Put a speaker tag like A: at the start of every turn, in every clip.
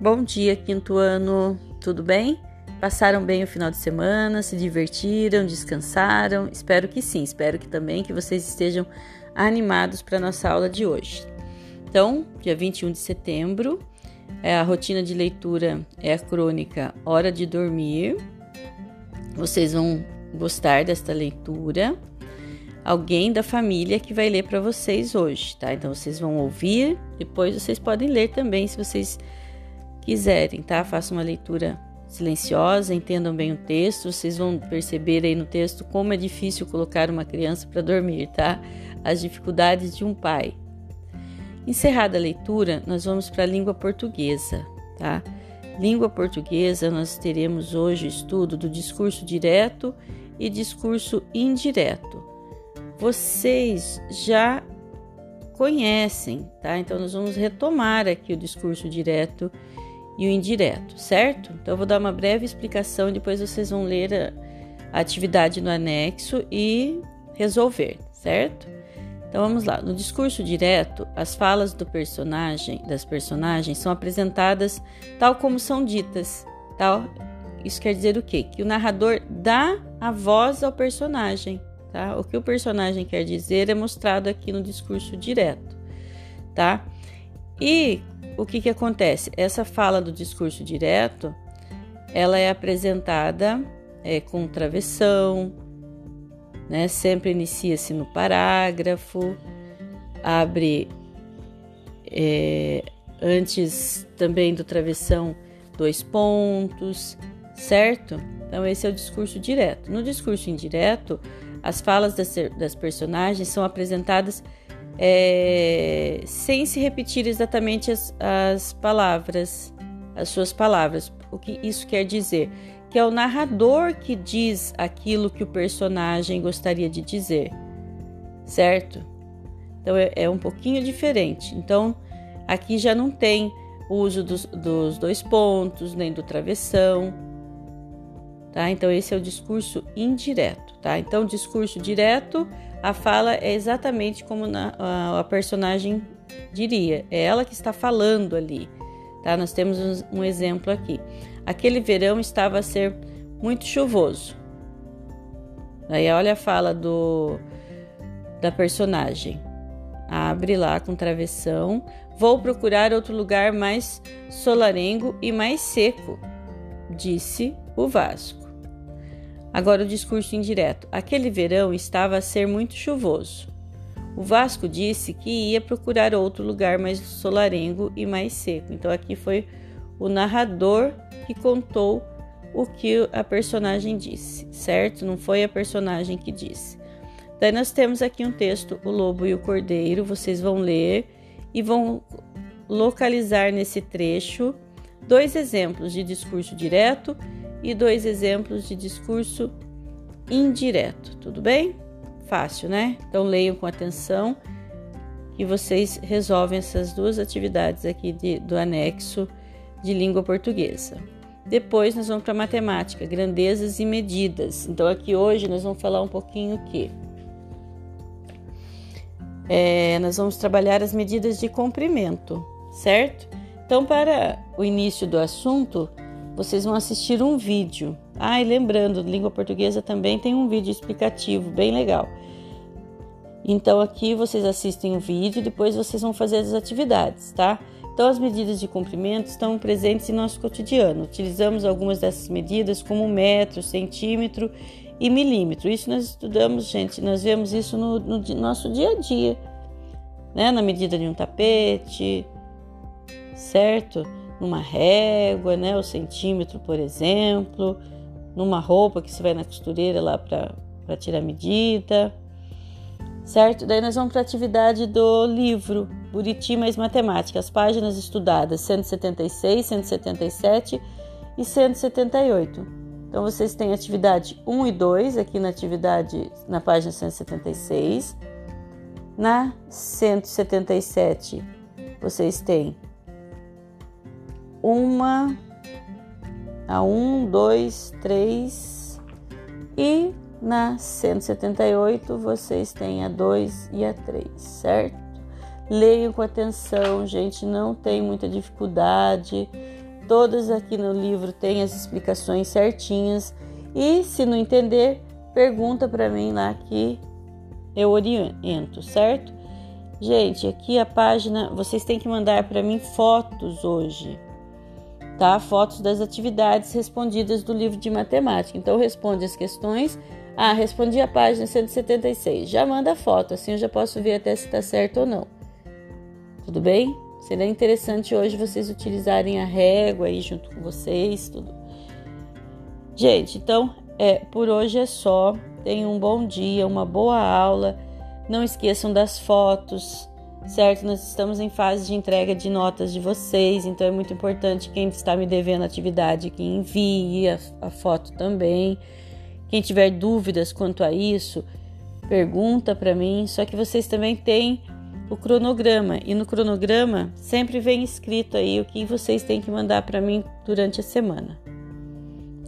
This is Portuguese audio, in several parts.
A: Bom dia, quinto ano, tudo bem? Passaram bem o final de semana, se divertiram, descansaram? Espero que sim, espero que também que vocês estejam animados para a nossa aula de hoje. Então, dia 21 de setembro, é a rotina de leitura é a crônica Hora de Dormir. Vocês vão gostar desta leitura. Alguém da família que vai ler para vocês hoje, tá? Então vocês vão ouvir, depois vocês podem ler também se vocês quiserem, tá? Façam uma leitura silenciosa, entendam bem o texto. Vocês vão perceber aí no texto como é difícil colocar uma criança para dormir, tá? As dificuldades de um pai. Encerrada a leitura, nós vamos para a língua portuguesa, tá? Língua portuguesa, nós teremos hoje estudo do discurso direto e discurso indireto. Vocês já conhecem, tá? Então nós vamos retomar aqui o discurso direto e o indireto, certo? Então eu vou dar uma breve explicação e depois vocês vão ler a, atividade no anexo e resolver, certo? Então vamos lá. No discurso direto, as falas do personagem, das personagens são apresentadas tal como são ditas, tal. Isso quer dizer o quê? Que o narrador dá a voz ao personagem, tá? O que o personagem quer dizer é mostrado aqui no discurso direto, tá? E o que, que acontece? Essa fala do discurso direto, ela é apresentada é, com travessão, né? Sempre inicia-se no parágrafo, abre é, antes também do travessão dois pontos, certo? Então esse é o discurso direto. No discurso indireto, as falas das, das personagens são apresentadas é, sem se repetir exatamente as, as palavras, as suas palavras. O que isso quer dizer? Que é o narrador que diz aquilo que o personagem gostaria de dizer, certo? Então é, é um pouquinho diferente. Então aqui já não tem o uso dos, dos dois pontos, nem do travessão, tá? Então esse é o discurso indireto, tá? Então discurso direto a fala é exatamente como na, a, a, personagem diria, é ela que está falando ali. Tá? Nós temos um, um exemplo aqui. Aquele verão estava a ser muito chuvoso. Aí olha a fala do da personagem. Abre lá com travessão. Vou procurar outro lugar mais solarengo e mais seco, disse o Vasco. Agora o discurso indireto. Aquele verão estava a ser muito chuvoso. O Vasco disse que ia procurar outro lugar mais solarengo e mais seco. Então aqui foi o narrador que contou o que a personagem disse, certo? Não foi a personagem que disse. Daí nós temos aqui um texto, O Lobo e o Cordeiro. Vocês vão ler e vão localizar nesse trecho dois exemplos de discurso direto e dois exemplos de discurso indireto, tudo bem? Fácil, né? Então leiam com atenção que vocês resolvem essas duas atividades aqui de, do anexo de língua portuguesa. Depois nós vamos para matemática, grandezas e medidas. Então aqui hoje nós vamos falar um pouquinho o que é, nós vamos trabalhar as medidas de comprimento, certo? Então para o início do assunto vocês vão assistir um vídeo. Ah, e lembrando, língua portuguesa também tem um vídeo explicativo bem legal. Então aqui vocês assistem o vídeo, depois vocês vão fazer as atividades, tá? Então as medidas de comprimento estão presentes em nosso cotidiano. Utilizamos algumas dessas medidas como metro, centímetro e milímetro. Isso nós estudamos, gente, nós vemos isso no, no nosso dia a dia, né? Na medida de um tapete, certo? Numa régua, né, o centímetro, por exemplo, numa roupa que você vai na costureira lá para tirar a medida, certo? Daí nós vamos para a atividade do livro Buriti mais Matemática, as páginas estudadas 176, 177 e 178. Então vocês têm atividade 1 e 2 aqui na atividade na página 176. Na 177 vocês têm uma a 1, 2, 3 e na 178 vocês têm a 2 e a 3, certo? Leiam com atenção, gente, não tem muita dificuldade. Todas aqui no livro têm as explicações certinhas. E se não entender, pergunta para mim lá que eu oriento, certo? Gente, aqui a página, vocês têm que mandar para mim fotos hoje, tá? Fotos das atividades respondidas do livro de matemática. Então responde as questões. Ah, respondi a página 176. Já manda foto, assim eu já posso ver até se está certo ou não. Tudo bem? Seria interessante hoje vocês utilizarem a régua aí junto com vocês, tudo. Gente, então é, por hoje é só. Tenham um bom dia, uma boa aula. Não esqueçam das fotos, certo? Nós estamos em fase de entrega de notas de vocês, então é muito importante quem está me devendo atividade que envie a, a foto também. Quem tiver dúvidas quanto a isso, pergunta para mim. Só que vocês também têm o cronograma e no cronograma sempre vem escrito aí o que vocês têm que mandar para mim durante a semana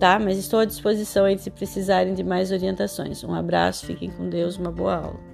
A: tá? Mas estou à disposição aí se precisarem de mais orientações. Um abraço, fiquem com Deus, uma boa aula.